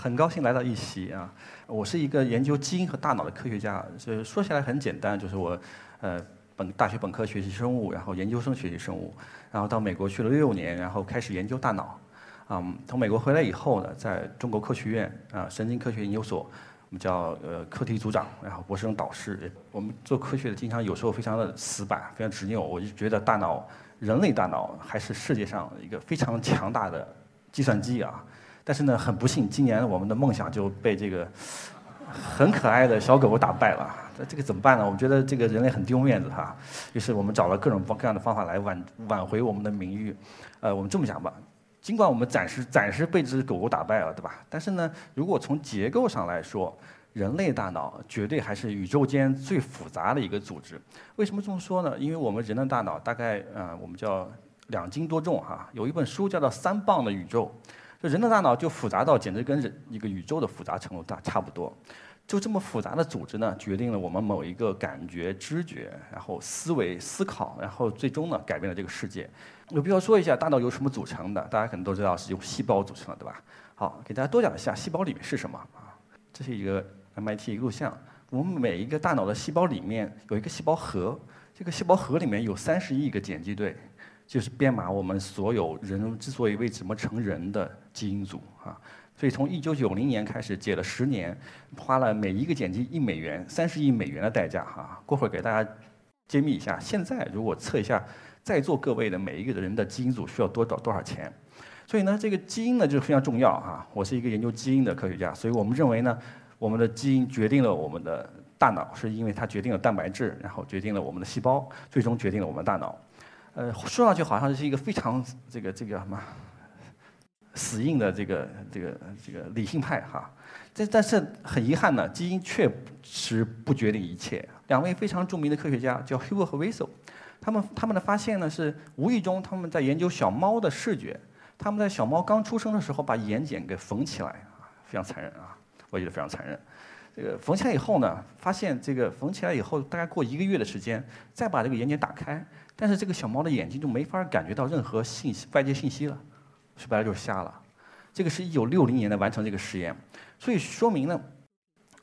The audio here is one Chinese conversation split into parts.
很高兴来到一席啊！我是一个研究基因和大脑的科学家，所以说起来很简单，就是我，呃，本大学本科学习生物，然后研究生学习生物，然后到美国去了六年，然后开始研究大脑。啊，从美国回来以后呢，在中国科学院啊神经科学研究所，我们叫呃课题组长，然后博士生导师。我们做科学的经常有时候非常的死板，非常执拗。我就觉得大脑，人类大脑还是世界上一个非常强大的计算机啊。但是呢，很不幸，今年我们的梦想就被这个 很可爱的小狗狗打败了。那这个怎么办呢？我们觉得这个人类很丢面子哈。于是我们找了各种各样的方法来挽挽回我们的名誉。呃，我们这么讲吧，尽管我们暂时暂时被这只狗狗打败了，对吧？但是呢，如果从结构上来说，人类大脑绝对还是宇宙间最复杂的一个组织。为什么这么说呢？因为我们人的大脑大概呃，我们叫两斤多重哈。有一本书叫做《三磅的宇宙》。就人的大脑就复杂到简直跟人一个宇宙的复杂程度大差不多，就这么复杂的组织呢，决定了我们某一个感觉、知觉，然后思维、思考，然后最终呢改变了这个世界。有必要说一下大脑由什么组成的？大家可能都知道是由细胞组成的，对吧？好，给大家多讲一下细胞里面是什么啊？这是一个 MIT 录像，我们每一个大脑的细胞里面有一个细胞核，这个细胞核里面有三十亿个碱基对。就是编码我们所有人之所以为什么成人的基因组啊，所以从一九九零年开始解了十年，花了每一个碱基一美元，三十亿美元的代价哈。过会儿给大家揭秘一下，现在如果测一下在座各位的每一个人的基因组需要多少多少钱？所以呢，这个基因呢就非常重要哈。我是一个研究基因的科学家，所以我们认为呢，我们的基因决定了我们的大脑，是因为它决定了蛋白质，然后决定了我们的细胞，最终决定了我们的大脑。呃，说上去好像是一个非常这个这个什么死硬的这个这个这个理性派哈，这但是很遗憾呢，基因确实不决定一切。两位非常著名的科学家叫 Huber 和 Wiesel，他们他们的发现呢是无意中他们在研究小猫的视觉，他们在小猫刚出生的时候把眼睑给缝起来啊，非常残忍啊，我觉得非常残忍。这个缝起来以后呢，发现这个缝起来以后大概过一个月的时间，再把这个眼睑打开。但是这个小猫的眼睛就没法感觉到任何信息，外界信息了，说白了就是瞎了。这个是一九六零年的完成这个实验，所以说明呢，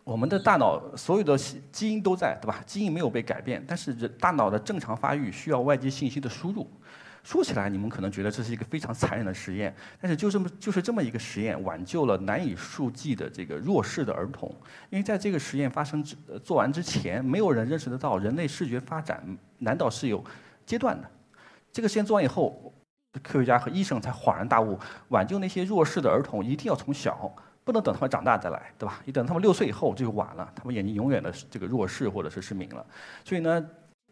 我们的大脑所有的基因都在，对吧？基因没有被改变，但是大脑的正常发育需要外界信息的输入。说起来，你们可能觉得这是一个非常残忍的实验，但是就这么就是这么一个实验，挽救了难以数计的这个弱势的儿童。因为在这个实验发生之做完之前，没有人认识得到人类视觉发展难道是有。阶段的，这个实验做完以后，科学家和医生才恍然大悟：挽救那些弱势的儿童，一定要从小，不能等他们长大再来，对吧？你等他们六岁以后这就晚了，他们眼睛永远的这个弱视或者是失明了。所以呢，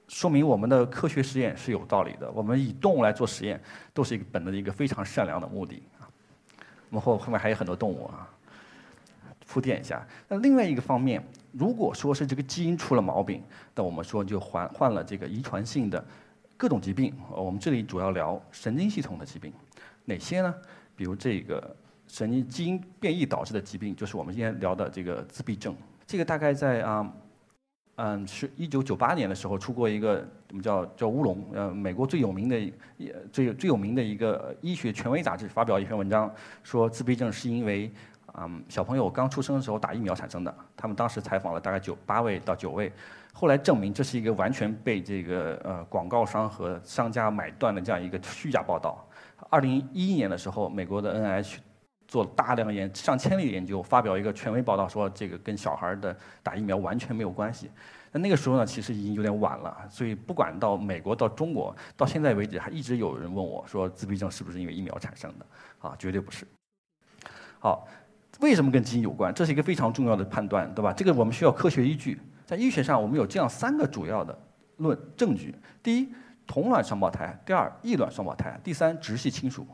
说明我们的科学实验是有道理的。我们以动物来做实验，都是一个本着一个非常善良的目的啊。我们后后面还有很多动物啊，铺垫一下。那另外一个方面，如果说是这个基因出了毛病，那我们说就患患了这个遗传性的。各种疾病，我们这里主要聊神经系统的疾病，哪些呢？比如这个神经基因变异导致的疾病，就是我们今天聊的这个自闭症。这个大概在啊，嗯是一九九八年的时候出过一个我们叫叫乌龙，呃，美国最有名的最最有名的一个医学权威杂志发表一篇文章，说自闭症是因为嗯小朋友刚出生的时候打疫苗产生的。他们当时采访了大概九八位到九位。后来证明这是一个完全被这个呃广告商和商家买断的这样一个虚假报道。二零一一年的时候，美国的 NIH 做了大量研上千例研究，发表一个权威报道说这个跟小孩的打疫苗完全没有关系。那那个时候呢，其实已经有点晚了。所以不管到美国到中国，到现在为止还一直有人问我说自闭症是不是因为疫苗产生的？啊，绝对不是。好，为什么跟基因有关？这是一个非常重要的判断，对吧？这个我们需要科学依据。在医学上，我们有这样三个主要的论证据：第一，同卵双胞胎；第二，异卵双胞胎；第三，直系亲属。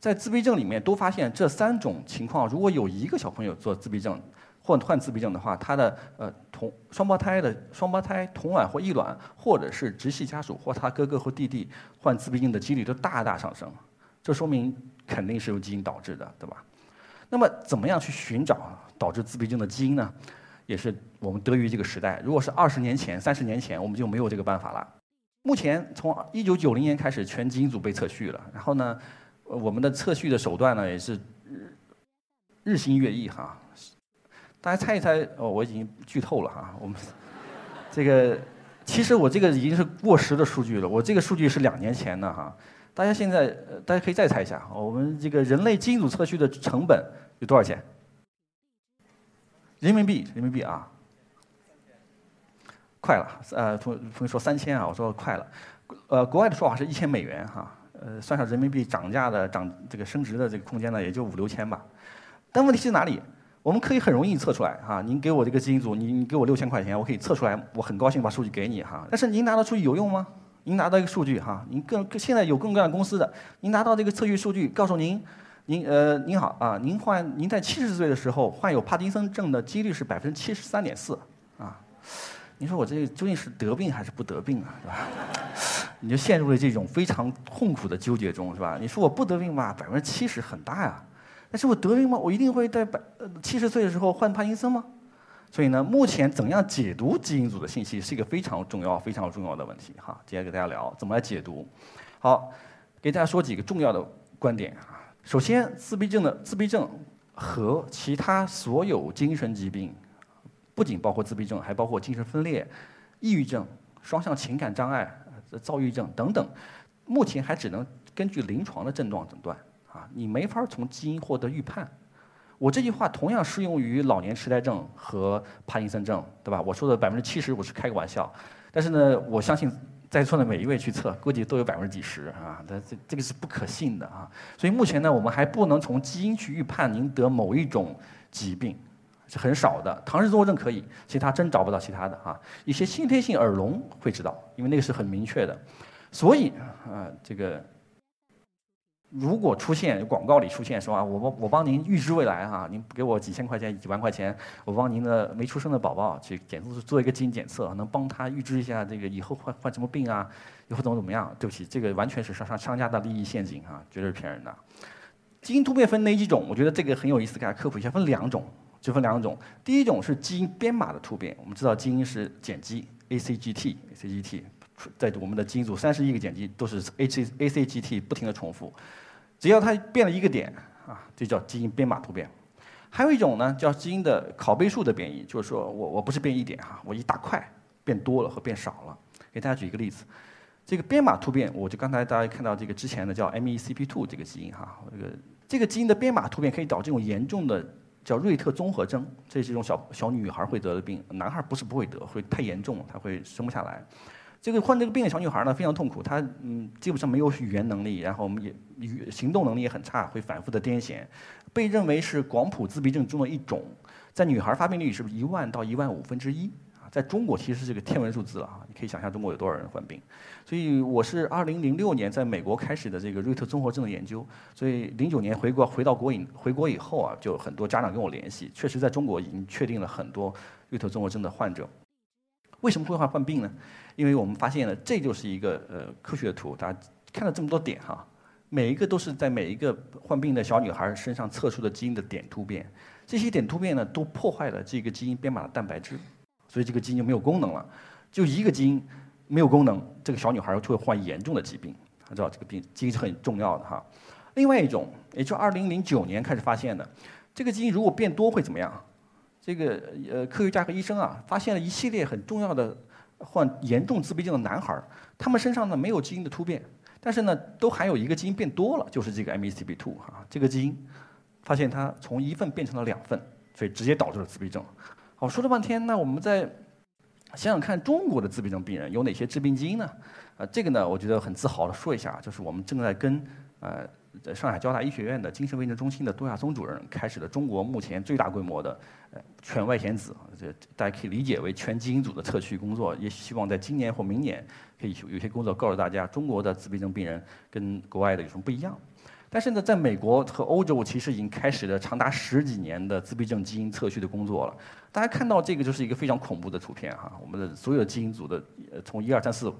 在自闭症里面，都发现这三种情况，如果有一个小朋友做自闭症或患自闭症的话，他的呃同双胞胎的双胞胎同卵或异卵，或者是直系家属或他哥哥或弟弟患自闭症的几率都大大上升。这说明肯定是由基因导致的，对吧？那么，怎么样去寻找导致自闭症的基因呢？也是我们得益于这个时代。如果是二十年前、三十年前，我们就没有这个办法了。目前从一九九零年开始，全基因组被测序了。然后呢，我们的测序的手段呢，也是日日新月异哈。大家猜一猜，哦，我已经剧透了哈。我们这个其实我这个已经是过时的数据了，我这个数据是两年前的哈。大家现在大家可以再猜一下，我们这个人类基因组测序的成本有多少钱？人民币，人民币啊，快了，呃，同同学说三千啊，我说快了，呃，国外的说法是一千美元哈，呃，算上人民币涨价的涨这个升值的这个空间呢，也就五六千吧。但问题是哪里？我们可以很容易测出来哈，您给我这个基因组，您给我六千块钱，我可以测出来，我很高兴把数据给你哈。但是您拿到数据有用吗？您拿到一个数据哈，您更现在有各种各样的公司的，您拿到这个测序数据，告诉您。您呃，您好啊，您患您在七十岁的时候患有帕金森症的几率是百分之七十三点四啊。您说我这个究竟是得病还是不得病啊？是吧？你就陷入了这种非常痛苦的纠结中，是吧？你说我不得病吧，百分之七十很大呀。但是我得病吗？我一定会在百呃七十岁的时候患帕金森吗？所以呢，目前怎样解读基因组的信息是一个非常重要、非常重要的问题哈。今天给大家聊怎么来解读。好，给大家说几个重要的观点啊。首先，自闭症的自闭症和其他所有精神疾病，不仅包括自闭症，还包括精神分裂、抑郁症、双向情感障碍、躁郁症等等，目前还只能根据临床的症状诊断啊，你没法从基因获得预判。我这句话同样适用于老年痴呆症和帕金森症，对吧？我说的百分之七十我是开个玩笑，但是呢，我相信。在座的每一位去测，估计都有百分之几十啊，这这这个是不可信的啊。所以目前呢，我们还不能从基因去预判您得某一种疾病，是很少的。唐氏综合症可以，其他真找不到其他的啊。一些先天性耳聋会知道，因为那个是很明确的。所以啊，这个。如果出现广告里出现说啊，我帮我帮您预知未来哈，您给我几千块钱几万块钱，我帮您的没出生的宝宝去检测做一个基因检测，能帮他预知一下这个以后患患什么病啊，以后怎么怎么样？对不起，这个完全是商商商家的利益陷阱啊，绝对是骗人的。基因突变分哪几种？我觉得这个很有意思，给大家科普一下，分两种，就分两种。第一种是基因编码的突变，我们知道基因是碱基 ACGT，ACGT。在我们的基因组三十亿个碱基都是 A C A C G T 不停的重复，只要它变了一个点啊，就叫基因编码突变。还有一种呢，叫基因的拷贝数的变异，就是说我我不是变一点哈，我一大块变多了和变少了。给大家举一个例子，这个编码突变，我就刚才大家看到这个之前的叫 M E C P two 这个基因哈，这个这个基因的编码突变可以导致这种严重的叫瑞特综合征，这是一种小小女孩会得的病，男孩不是不会得，会太严重，他会生不下来。这个患这个病的小女孩呢，非常痛苦，她嗯基本上没有语言能力，然后也语行动能力也很差，会反复的癫痫，被认为是广谱自闭症中的一种，在女孩发病率是一万到一万五分之一？在中国其实是个天文数字了啊！你可以想象中国有多少人患病。所以我是二零零六年在美国开始的这个瑞特综合症的研究，所以零九年回国回到国影回国以后啊，就很多家长跟我联系，确实在中国已经确定了很多瑞特综合症的患者。为什么会患患病呢？因为我们发现了，这就是一个呃科学的图，大家看到这么多点哈，每一个都是在每一个患病的小女孩身上测出的基因的点突变，这些点突变呢都破坏了这个基因编码的蛋白质，所以这个基因就没有功能了。就一个基因没有功能，这个小女孩就会患严重的疾病，知道这个病基因是很重要的哈。另外一种，也就二零零九年开始发现的，这个基因如果变多会怎么样？这个呃，科学家和医生啊，发现了一系列很重要的患严重自闭症的男孩，他们身上呢没有基因的突变，但是呢都含有一个基因变多了，就是这个 MECP2 哈，这个基因发现它从一份变成了两份，所以直接导致了自闭症。好，说了半天，那我们再想想看，中国的自闭症病人有哪些致病基因呢？啊，这个呢，我觉得很自豪的说一下，就是我们正在跟呃。在上海交大医学院的精神卫生中心的杜亚松主任开始了中国目前最大规模的全外显子，这大家可以理解为全基因组的测序工作。也希望在今年或明年可以有些工作告诉大家，中国的自闭症病人跟国外的有什么不一样。但是呢，在美国和欧洲，其实已经开始了长达十几年的自闭症基因测序的工作了。大家看到这个就是一个非常恐怖的图片哈，我们的所有的基因组的呃从一二三四。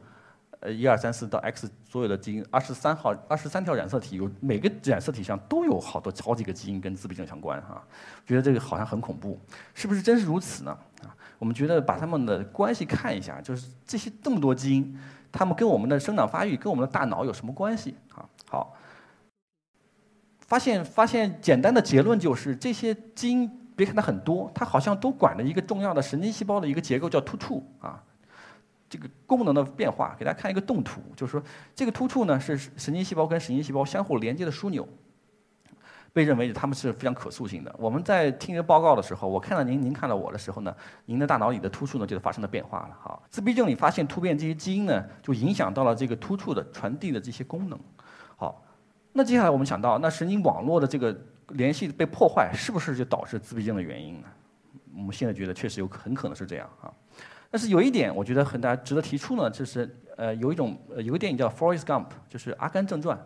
呃，一二三四到 X 所有的基因，二十三号、二十三条染色体有每个染色体上都有好多好几个基因跟自闭症相关哈，觉得这个好像很恐怖，是不是真是如此呢？啊，我们觉得把它们的关系看一下，就是这些这么多基因，它们跟我们的生长发育、跟我们的大脑有什么关系啊？发现发现简单的结论就是这些基因别看它很多，它好像都管了一个重要的神经细胞的一个结构叫突触啊。这个功能的变化，给大家看一个动图，就是说这个突触呢是神经细胞跟神经细胞相互连接的枢纽，被认为它们是非常可塑性的。我们在听这报告的时候，我看到您，您看到我的时候呢，您的大脑里的突触呢就发生了变化了。哈，自闭症里发现突变这些基因呢，就影响到了这个突触的传递的这些功能。那接下来我们想到，那神经网络的这个联系被破坏，是不是就导致自闭症的原因呢？我们现在觉得确实有很可能是这样啊。但是有一点，我觉得很大值得提出呢，就是呃，有一种呃有个电影叫《Forrest Gump》，就是《阿甘正传》。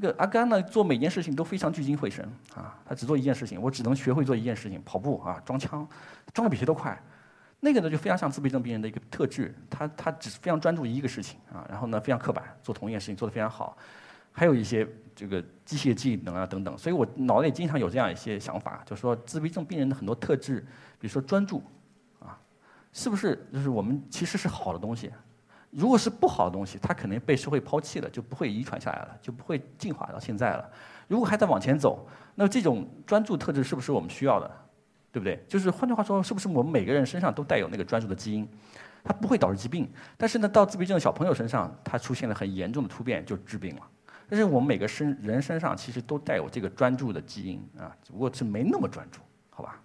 这个阿甘呢，做每件事情都非常聚精会神啊，他只做一件事情，我只能学会做一件事情，跑步啊，装枪，装的比谁都快。那个呢，就非常像自闭症病人的一个特质，他他只非常专注于一个事情啊，然后呢，非常刻板，做同一件事情做得非常好。还有一些这个机械技能啊等等，所以我脑袋里经常有这样一些想法，就是说自闭症病人的很多特质，比如说专注。啊是不是就是我们其实是好的东西？如果是不好的东西，它可能被社会抛弃了，就不会遗传下来了，就不会进化到现在了。如果还在往前走，那这种专注特质是不是我们需要的？对不对？就是换句话说，是不是我们每个人身上都带有那个专注的基因？它不会导致疾病，但是呢，到自闭症小朋友身上，它出现了很严重的突变，就致病了。但是我们每个身人身上其实都带有这个专注的基因啊，只不过是没那么专注，好吧？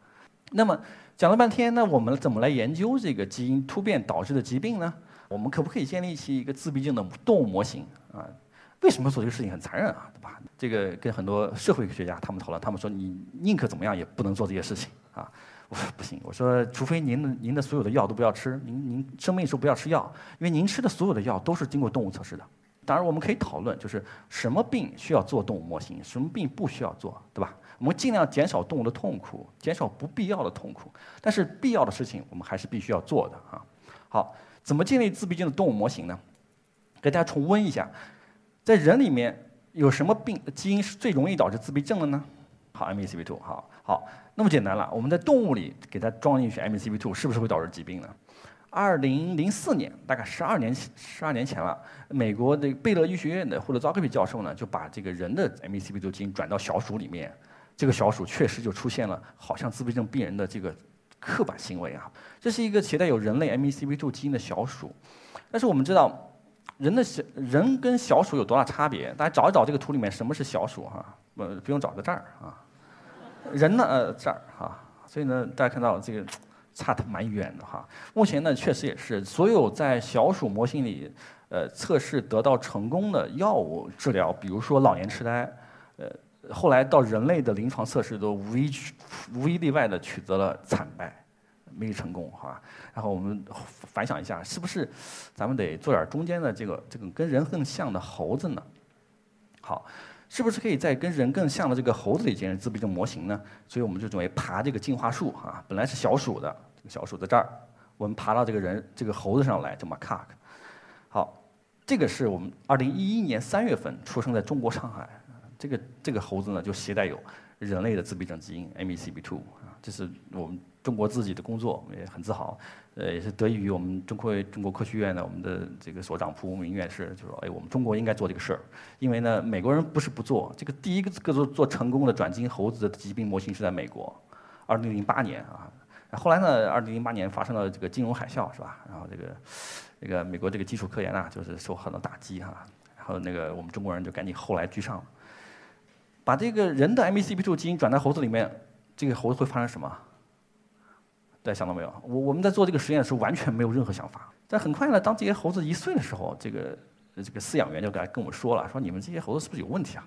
那么。讲了半天，那我们怎么来研究这个基因突变导致的疾病呢？我们可不可以建立起一个自闭症的动物模型啊？为什么做这个事情很残忍啊？对吧？这个跟很多社会学家他们讨论，他们说你宁可怎么样也不能做这些事情啊。我说不行，我说除非您的您的所有的药都不要吃，您您生病的时候不要吃药，因为您吃的所有的药都是经过动物测试的。当然我们可以讨论，就是什么病需要做动物模型，什么病不需要做，对吧？我们尽量减少动物的痛苦，减少不必要的痛苦。但是必要的事情，我们还是必须要做的啊。好，怎么建立自闭症的动物模型呢？给大家重温一下，在人里面有什么病基因是最容易导致自闭症的呢？好，MECP2。好，好，那么简单了。我们在动物里给它装进去 MECP2，是不是会导致疾病呢？二零零四年，大概十二年十二年前了，美国的贝勒医学院的霍德扎克比教授呢，就把这个人的 MECP2 基因转到小鼠里面。这个小鼠确实就出现了，好像自闭症病人的这个刻板行为啊。这是一个携带有人类 MECP2 基因的小鼠，但是我们知道，人的小人跟小鼠有多大差别？大家找一找这个图里面什么是小鼠哈？呃，不用找，在这儿啊。人呢？呃，这儿哈。所以呢，大家看到这个差的蛮远的哈。目前呢，确实也是所有在小鼠模型里呃测试得到成功的药物治疗，比如说老年痴呆，呃。后来到人类的临床测试都无一无一例外的取得了惨败，没有成功，好吧？然后我们反想一下，是不是咱们得做点中间的这个这个跟人更像的猴子呢？好，是不是可以在跟人更像的这个猴子里建立自闭症模型呢？所以我们就准备爬这个进化树啊，本来是小鼠的，这个小鼠在这儿，我们爬到这个人这个猴子上来，叫 macaque。好，这个是我们二零一一年三月份出生在中国上海。这个这个猴子呢，就携带有人类的自闭症基因 MECP2 啊，这是我们中国自己的工作，也很自豪。呃，也是得益于我们中科中国科学院的我们的这个所长蒲公明院士，就说：“哎，我们中国应该做这个事儿，因为呢，美国人不是不做。这个第一个做做成功的转基因猴子的疾病模型是在美国，二零零八年啊。后来呢，二零零八年发生了这个金融海啸，是吧？然后这个这个美国这个基础科研啊，就是受很多打击哈。然后那个我们中国人就赶紧后来居上。”把这个人的 MECP2 基因转到猴子里面，这个猴子会发生什么？大家想到没有？我我们在做这个实验的时候完全没有任何想法。但很快呢，当这些猴子一岁的时候，这个这个饲养员就来跟我们说了，说你们这些猴子是不是有问题啊？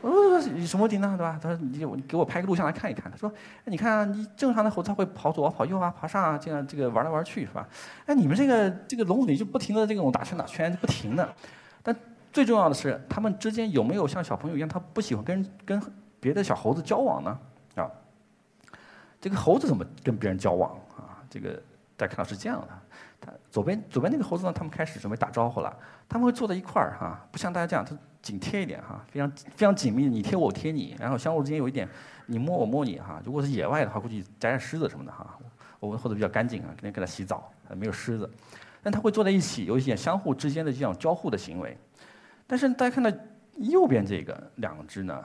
我说什么问题呢？对吧？他说你给我拍个录像来看一看。他说，你看你正常的猴子它会跑左跑右啊，爬上啊，这样这个玩来玩去是吧？哎，你们这个这个笼子里就不停的这种打圈打圈，就不停的，但。最重要的是，他们之间有没有像小朋友一样，他不喜欢跟跟别的小猴子交往呢？这个猴子怎么跟别人交往啊？这个大家看到是这样的，他左边左边那个猴子呢，他们开始准备打招呼了，他们会坐在一块儿哈，不像大家这样，他紧贴一点哈，非常非常紧密，你贴我，我贴你，然后相互之间有一点你摸我摸你哈。如果是野外的话，估计沾沾虱子什么的哈。我们或者比较干净啊，肯定给他洗澡，没有虱子，但他会坐在一起，有一点相互之间的这种交互的行为。但是大家看到右边这个两只呢，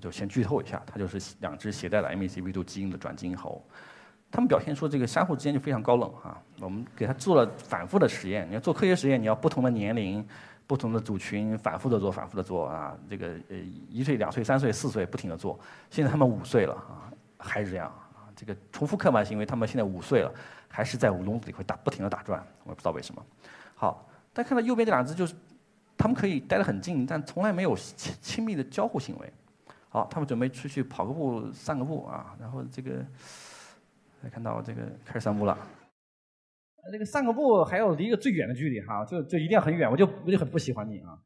就先剧透一下，它就是两只携带了 MECP2 基因的转基因猴。他们表现出这个相互之间就非常高冷啊。我们给他做了反复的实验，你要做科学实验，你要不同的年龄、不同的组群反复的做、反复的做啊。这个呃一岁、两岁、三岁、四岁不停的做，现在他们五岁了啊，还是这样啊。这个重复刻板行为，他们现在五岁了，还是在笼子里会打不停的打转，我也不知道为什么。好，大家看到右边这两只就是，他们可以待得很近，但从来没有亲亲密的交互行为。好，他们准备出去跑个步、散个步啊，然后这个。来看到这个开始散步了，那个散个步还要离一个最远的距离哈，就就一定要很远，我就我就很不喜欢你啊。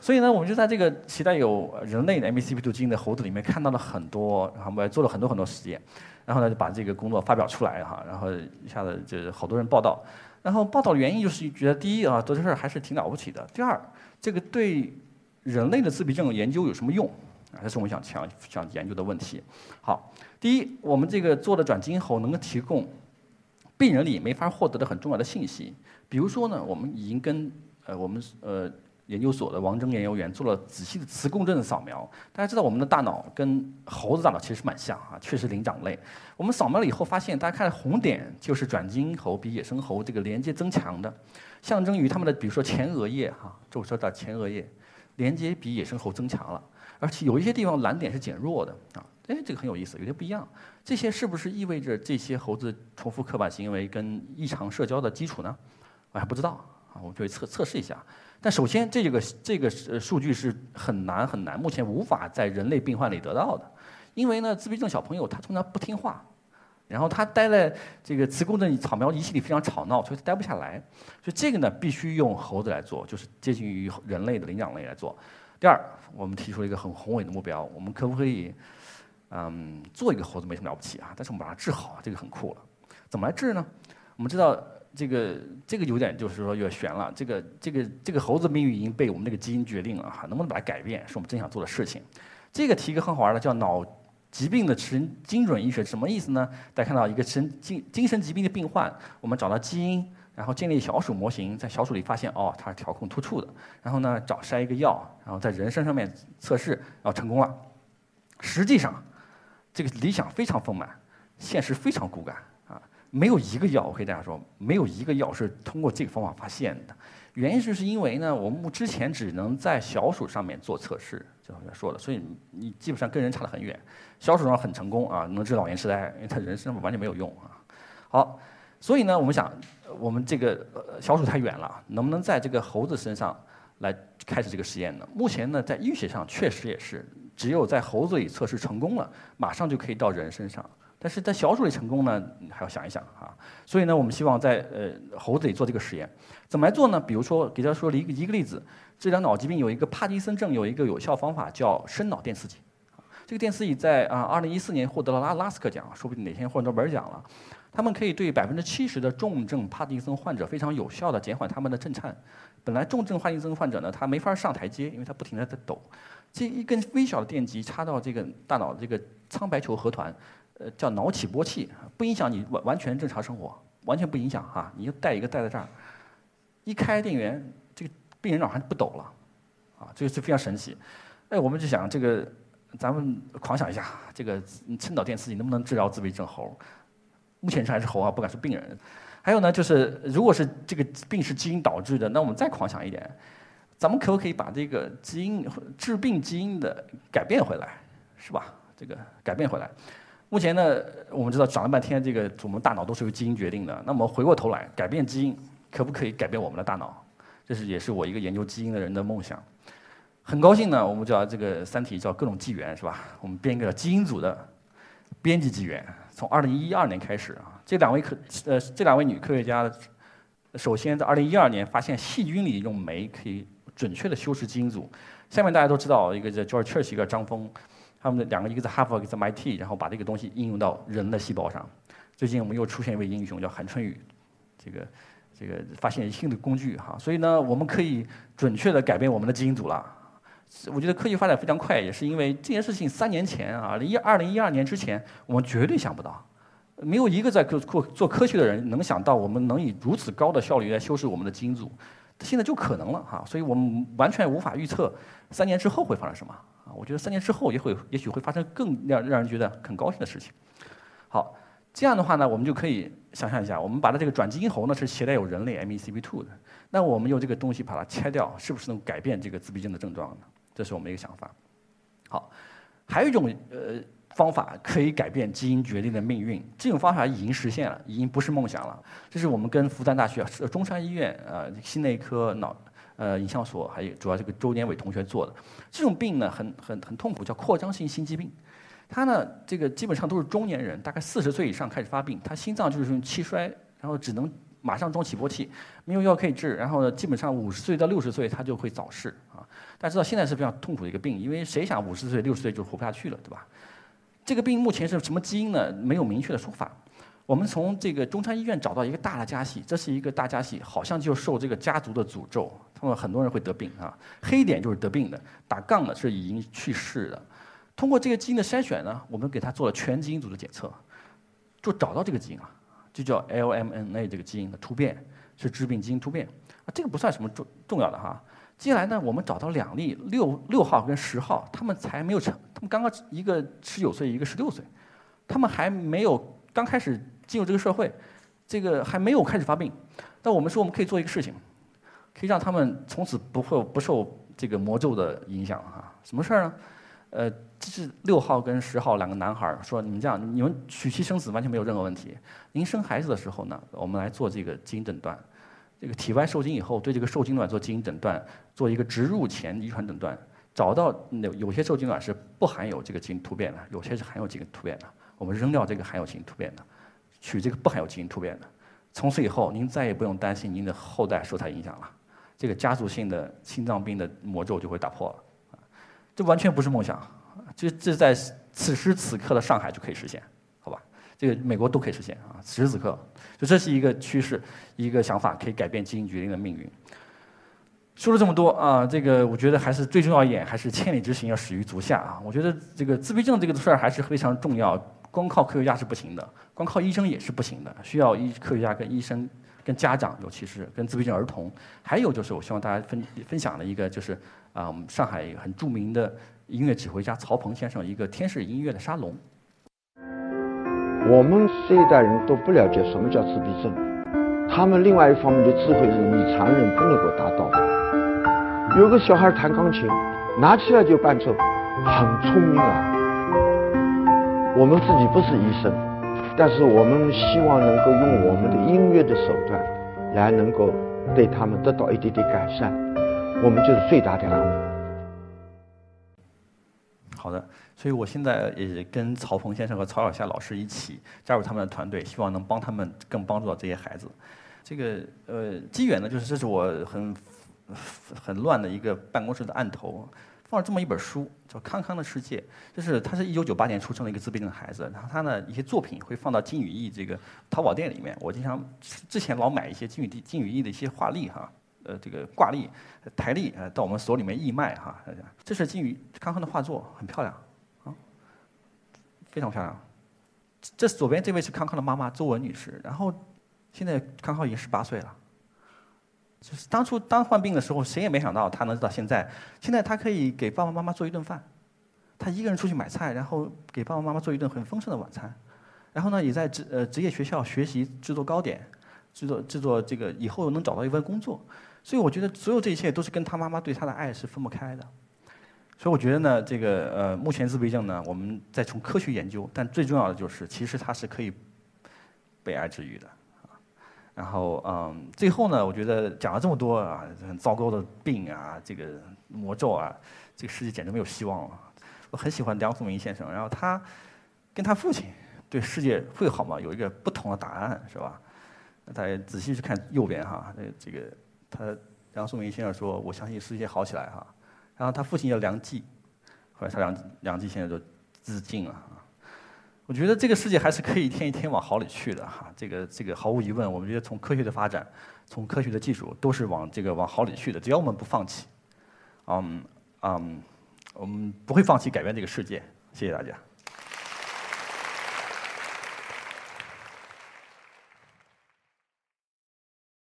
所以呢，我们就在这个携带有人类的 MECP2 基因的猴子里面看到了很多，然后我们做了很多很多实验，然后呢就把这个工作发表出来哈，然后一下子就是好多人报道，然后报道的原因就是觉得第一啊，做这事儿还是挺了不起的，第二，这个对人类的自闭症研究有什么用？啊，这是我们想想想研究的问题。好，第一，我们这个做的转基因猴能够提供病人里没法获得的很重要的信息。比如说呢，我们已经跟呃我们呃研究所的王征研究员做了仔细的磁共振的扫描。大家知道我们的大脑跟猴子大脑其实蛮像啊，确实灵长类。我们扫描了以后发现，大家看红点就是转基因猴比野生猴这个连接增强的，象征于他们的比如说前额叶哈，这我说到前额叶连接比野生猴增强了。而且有一些地方蓝点是减弱的啊，哎，这个很有意思，有些不一样。这些是不是意味着这些猴子重复刻板行为跟异常社交的基础呢？我还不知道啊，我们就测测试一下。但首先，这个这个数据是很难很难，目前无法在人类病患里得到的，因为呢，自闭症小朋友他通常不听话，然后他待在这个磁共振扫描仪器里非常吵闹，所以他待不下来。所以这个呢，必须用猴子来做，就是接近于人类的灵长类来做。第二，我们提出了一个很宏伟的目标，我们可不可以，嗯，做一个猴子没什么了不起啊，但是我们把它治好，这个很酷了。怎么来治呢？我们知道这个这个有点就是说有点悬了，这个这个这个猴子命运已经被我们那个基因决定了哈，能不能把它改变，是我们真想做的事情。这个提一个很好玩的，叫脑疾病的神精准医学，什么意思呢？大家看到一个神精精神疾病的病患，我们找到基因。然后建立小鼠模型，在小鼠里发现哦，它是调控突触的。然后呢，找筛一个药，然后在人身上面测试，然后成功了。实际上，这个理想非常丰满，现实非常骨感啊！没有一个药，我可以大家说，没有一个药是通过这个方法发现的。原因就是因为呢，我们之前只能在小鼠上面做测试，就像说的，所以你基本上跟人差得很远。小鼠上很成功啊，能治老年痴呆，因为它人身上完全没有用啊。好。所以呢，我们想，我们这个小鼠太远了，能不能在这个猴子身上来开始这个实验呢？目前呢，在医学上确实也是，只有在猴子里测试成功了，马上就可以到人身上。但是在小鼠里成功呢，还要想一想啊。所以呢，我们希望在呃猴子里做这个实验，怎么来做呢？比如说，给大家说一个一个例子，治疗脑疾病有一个帕金森症有一个有效方法叫深脑电刺激。这个电刺激在啊二零一四年获得了拉拉斯克奖，说不定哪天获诺贝尔奖了。他们可以对百分之七十的重症帕金森患者非常有效的减缓他们的震颤。本来重症帕金森患者呢，他没法上台阶，因为他不停的在抖。这一根微小的电极插到这个大脑这个苍白球核团，呃，叫脑起波器，不影响你完完全正常生活，完全不影响哈。你就带一个带在这儿，一开电源，这个病人脑上不抖了，啊，这个是非常神奇。哎，我们就想这个，咱们狂想一下，这个深导电刺激能不能治疗自闭症猴？目前是还是猴啊，不敢说病人。还有呢，就是如果是这个病是基因导致的，那我们再狂想一点，咱们可不可以把这个基因致病基因的改变回来，是吧？这个改变回来。目前呢，我们知道讲了半天，这个我们大脑都是由基因决定的。那么回过头来，改变基因可不可以改变我们的大脑？这是也是我一个研究基因的人的梦想。很高兴呢，我们叫这个《三体》叫各种纪元，是吧？我们编一个基因组的编辑纪元。从二零一二年开始啊，这两位科呃这两位女科学家，首先在二零一二年发现细菌里用酶可以准确的修饰基因组。下面大家都知道一个叫 George Church 一个张峰，他们的两个一个在哈佛一个在 MIT，然后把这个东西应用到人的细胞上。最近我们又出现一位英雄叫韩春雨，这个这个发现新的工具哈，所以呢我们可以准确的改变我们的基因组了。我觉得科技发展非常快，也是因为这件事情三年前啊，一二零一二年之前，我们绝对想不到，没有一个在做做科学的人能想到我们能以如此高的效率来修饰我们的基因组，现在就可能了哈，所以我们完全无法预测三年之后会发生什么，啊，我觉得三年之后也会也许会发生更让让人觉得很高兴的事情。好，这样的话呢，我们就可以想象一下，我们把它这个转基因猴呢是携带有人类 MECP2 的，那我们用这个东西把它切掉，是不是能改变这个自闭症的症状呢？这是我们一个想法。好，还有一种呃方法可以改变基因决定的命运，这种方法已经实现了，已经不是梦想了。这是我们跟复旦大学、中山医院呃心内科脑呃影像所还有主要这个周年伟同学做的。这种病呢很很很痛苦，叫扩张性心肌病。他呢这个基本上都是中年人，大概四十岁以上开始发病，他心脏就是用气衰，然后只能马上装起搏器，没有药可以治，然后呢基本上五十岁到六十岁他就会早逝啊。大家知道现在是非常痛苦的一个病，因为谁想五十岁、六十岁就活不下去了，对吧？这个病目前是什么基因呢？没有明确的说法。我们从这个中山医院找到一个大的家系，这是一个大家系，好像就受这个家族的诅咒，他们很多人会得病啊。黑点就是得病的，打杠的是已经去世的。通过这个基因的筛选呢，我们给他做了全基因组的检测，就找到这个基因了，就叫 LMNA 这个基因的突变是致病基因突变啊，这个不算什么重重要的哈。接下来呢，我们找到两例六六号跟十号，他们才没有成，他们刚刚一个十九岁，一个十六岁，他们还没有刚开始进入这个社会，这个还没有开始发病。那我们说我们可以做一个事情，可以让他们从此不会不受这个魔咒的影响哈。什么事儿呢？呃，这是六号跟十号两个男孩说，你们这样，你们娶妻生子完全没有任何问题。您生孩子的时候呢，我们来做这个基因诊断。这个体外受精以后，对这个受精卵做基因诊断，做一个植入前遗传诊断，找到有有些受精卵是不含有这个基因突变的，有些是含有基因突变的，我们扔掉这个含有基因突变的，取这个不含有基因突变的，从此以后您再也不用担心您的后代受它影响了，这个家族性的心脏病的魔咒就会打破了，这完全不是梦想，这这在此时此刻的上海就可以实现。好吧这个美国都可以实现啊！此时此刻，就这是一个趋势，一个想法，可以改变基因决定的命运。说了这么多啊，这个我觉得还是最重要一点，还是千里之行要始于足下啊！我觉得这个自闭症这个事儿还是非常重要，光靠科学家是不行的，光靠医生也是不行的，需要医科学家跟医生、跟家长，尤其是跟自闭症儿童。还有就是，我希望大家分分享的一个就是啊，我们上海很著名的音乐指挥家曹鹏先生一个天使音乐的沙龙。我们这一代人都不了解什么叫自闭症，他们另外一方面的智慧是你常人不能够达到的。有个小孩弹钢琴，拿起来就伴奏，很聪明啊。我们自己不是医生，但是我们希望能够用我们的音乐的手段，来能够对他们得到一点点改善，我们就是最大的安慰。好的。所以我现在也跟曹鹏先生和曹小夏老师一起加入他们的团队，希望能帮他们更帮助到这些孩子。这个呃机缘呢，就是这是我很很乱的一个办公室的案头，放了这么一本书，叫《康康的世界》。就是他是一九九八年出生的一个自闭症的孩子，然后他呢一些作品会放到金宇艺这个淘宝店里面。我经常之前老买一些金宇金宇艺的一些画例哈，呃这个挂历、台历呃到我们所里面义卖哈。这是金宇康康的画作，很漂亮。啊非常漂亮，这左边这位是康康的妈妈周文女士，然后现在康康已经十八岁了。就是当初当患病的时候，谁也没想到他能到现在。现在他可以给爸爸妈妈做一顿饭，他一个人出去买菜，然后给爸爸妈妈做一顿很丰盛的晚餐。然后呢，也在职呃职业学校学习制作糕点，制作制作这个以后能找到一份工作。所以我觉得所有这一切都是跟他妈妈对他的爱是分不开的。所以我觉得呢，这个呃，目前自闭症呢，我们在从科学研究，但最重要的就是，其实它是可以被爱治愈的。然后嗯，最后呢，我觉得讲了这么多啊，很糟糕的病啊，这个魔咒啊，这个世界简直没有希望了。我很喜欢梁漱溟先生，然后他跟他父亲对世界会好吗？有一个不同的答案，是吧？大家仔细去看右边哈，那这个他梁漱溟先生说：“我相信世界好起来哈。”然后他父亲叫梁冀，后来他梁梁冀现在就自尽了啊。我觉得这个世界还是可以一天一天往好里去的哈。这个这个毫无疑问，我们觉得从科学的发展，从科学的技术都是往这个往好里去的。只要我们不放弃，嗯嗯，我们不会放弃改变这个世界。谢谢大家。